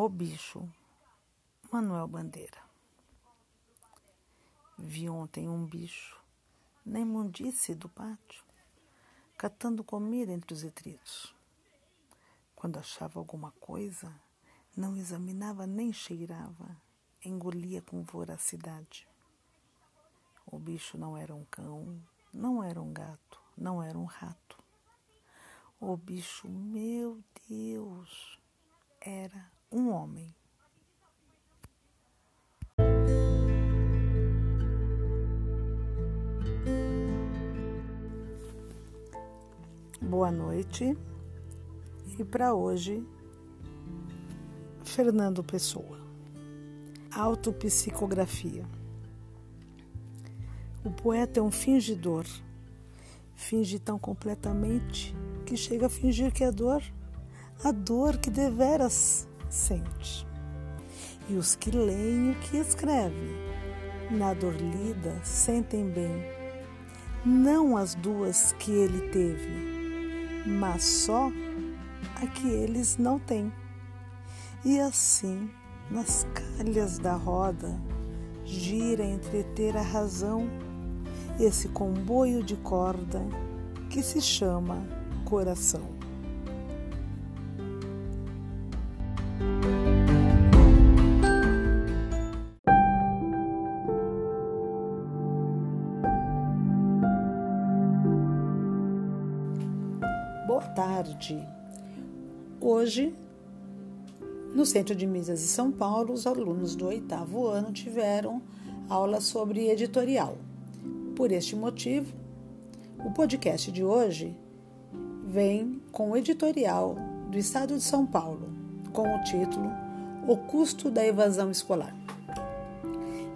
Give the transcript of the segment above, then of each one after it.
O bicho, Manuel Bandeira. Vi ontem um bicho na imundice do pátio, catando comida entre os detritos. Quando achava alguma coisa, não examinava nem cheirava, engolia com voracidade. O bicho não era um cão, não era um gato, não era um rato. O bicho, meu Deus, era um homem. Boa noite. E para hoje, Fernando Pessoa. Autopsicografia. O poeta é um fingidor. Finge tão completamente que chega a fingir que é dor, a dor que deveras sente. E os que leem o que escreve, na dor lida, sentem bem, não as duas que ele teve, mas só a que eles não têm. E assim, nas calhas da roda, gira entreter a razão esse comboio de corda que se chama coração. Tarde. Hoje, no Centro de Mídias de São Paulo, os alunos do oitavo ano tiveram aula sobre editorial. Por este motivo, o podcast de hoje vem com o editorial do Estado de São Paulo, com o título O custo da evasão escolar.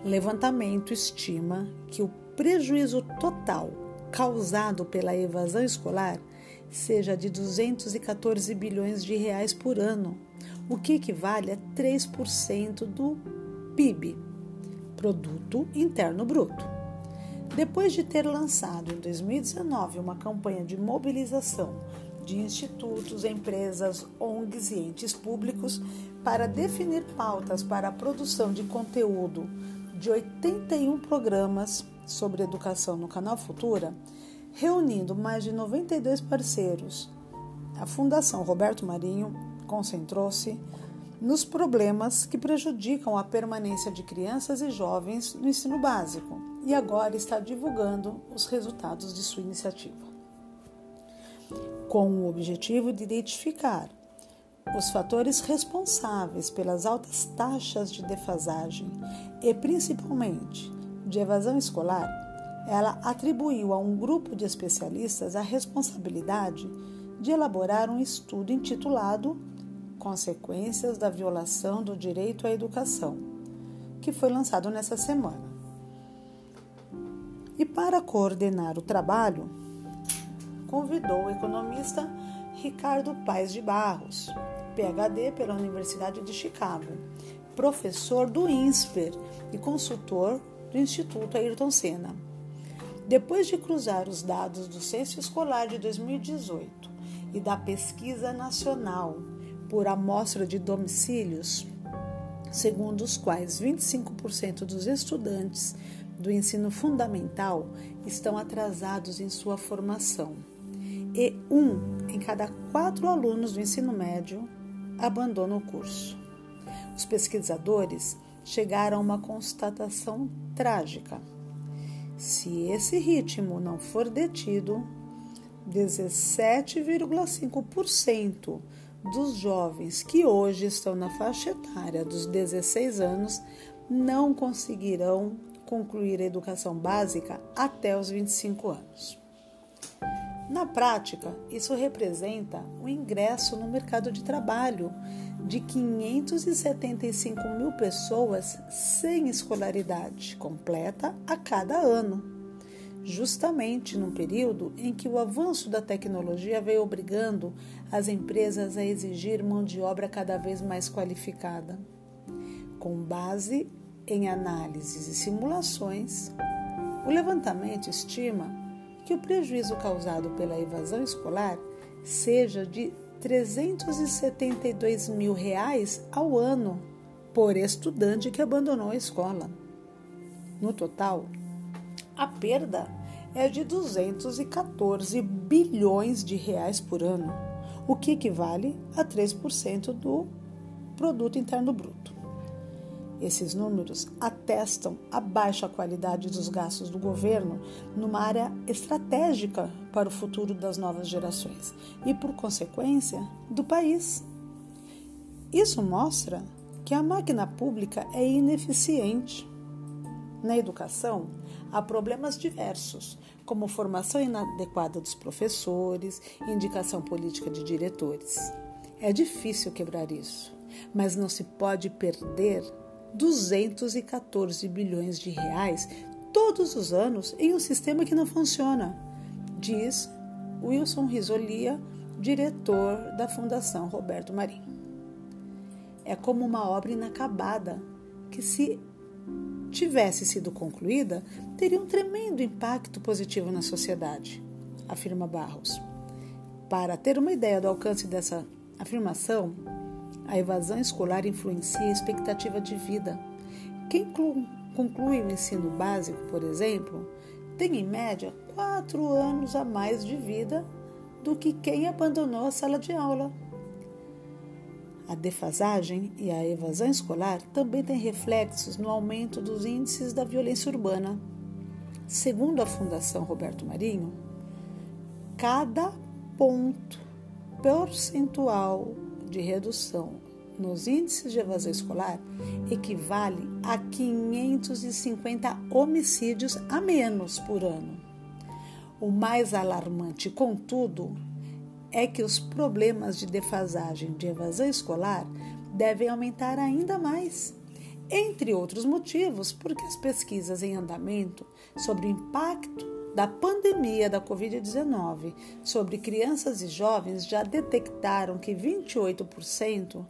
Levantamento estima que o prejuízo total causado pela evasão escolar seja de 214 bilhões de reais por ano, o que equivale a 3% do PIB, produto interno bruto. Depois de ter lançado em 2019 uma campanha de mobilização de institutos, empresas, ONGs e entes públicos para definir pautas para a produção de conteúdo de 81 programas sobre educação no canal Futura, reunindo mais de 92 parceiros. A Fundação Roberto Marinho concentrou-se nos problemas que prejudicam a permanência de crianças e jovens no ensino básico e agora está divulgando os resultados de sua iniciativa. Com o objetivo de identificar os fatores responsáveis pelas altas taxas de defasagem e principalmente de evasão escolar, ela atribuiu a um grupo de especialistas a responsabilidade de elaborar um estudo intitulado Consequências da Violação do Direito à Educação, que foi lançado nessa semana. E para coordenar o trabalho, convidou o economista Ricardo Paes de Barros, PhD pela Universidade de Chicago, professor do INSPER e consultor do Instituto Ayrton Senna. Depois de cruzar os dados do Censo Escolar de 2018 e da Pesquisa Nacional por Amostra de Domicílios, segundo os quais 25% dos estudantes do ensino fundamental estão atrasados em sua formação e um em cada quatro alunos do ensino médio abandona o curso. Os pesquisadores chegaram a uma constatação trágica se esse ritmo não for detido, 17,5% dos jovens que hoje estão na faixa etária dos 16 anos não conseguirão concluir a educação básica até os 25 anos. Na prática, isso representa o ingresso no mercado de trabalho de 575 mil pessoas sem escolaridade completa a cada ano, justamente num período em que o avanço da tecnologia veio obrigando as empresas a exigir mão de obra cada vez mais qualificada. Com base em análises e simulações, o levantamento estima que o prejuízo causado pela evasão escolar seja de 372 mil reais ao ano por estudante que abandonou a escola. No total, a perda é de 214 bilhões de reais por ano, o que equivale a 3% do produto interno bruto. Esses números atestam a baixa qualidade dos gastos do governo numa área estratégica para o futuro das novas gerações e, por consequência, do país. Isso mostra que a máquina pública é ineficiente. Na educação, há problemas diversos, como formação inadequada dos professores, indicação política de diretores. É difícil quebrar isso, mas não se pode perder 214 bilhões de reais todos os anos em um sistema que não funciona, diz Wilson Risolia, diretor da Fundação Roberto Marinho. É como uma obra inacabada que, se tivesse sido concluída, teria um tremendo impacto positivo na sociedade, afirma Barros. Para ter uma ideia do alcance dessa afirmação, a evasão escolar influencia a expectativa de vida. Quem conclui o ensino básico, por exemplo, tem em média quatro anos a mais de vida do que quem abandonou a sala de aula. A defasagem e a evasão escolar também têm reflexos no aumento dos índices da violência urbana. Segundo a Fundação Roberto Marinho, cada ponto percentual de redução nos índices de evasão escolar equivale a 550 homicídios a menos por ano. O mais alarmante, contudo, é que os problemas de defasagem de evasão escolar devem aumentar ainda mais. Entre outros motivos, porque as pesquisas em andamento sobre o impacto da pandemia da Covid-19 sobre crianças e jovens já detectaram que 28%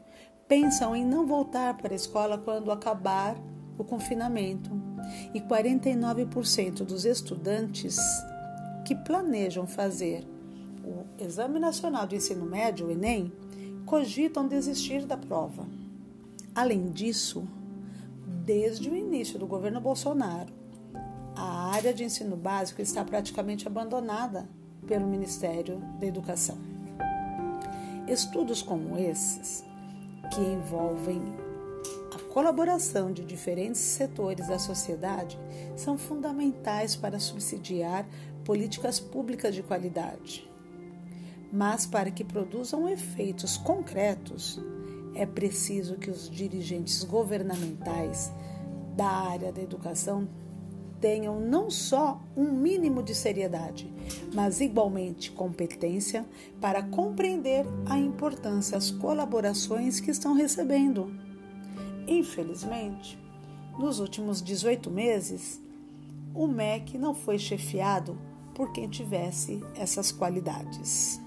pensam em não voltar para a escola quando acabar o confinamento e 49% dos estudantes que planejam fazer o Exame Nacional do Ensino Médio, o Enem, cogitam desistir da prova. Além disso, desde o início do governo Bolsonaro, a área de ensino básico está praticamente abandonada pelo Ministério da Educação. Estudos como esses, que envolvem a colaboração de diferentes setores da sociedade, são fundamentais para subsidiar políticas públicas de qualidade. Mas para que produzam efeitos concretos, é preciso que os dirigentes governamentais da área da educação tenham não só um mínimo de seriedade, mas igualmente competência para compreender a importância das colaborações que estão recebendo. Infelizmente, nos últimos 18 meses, o MEC não foi chefiado por quem tivesse essas qualidades.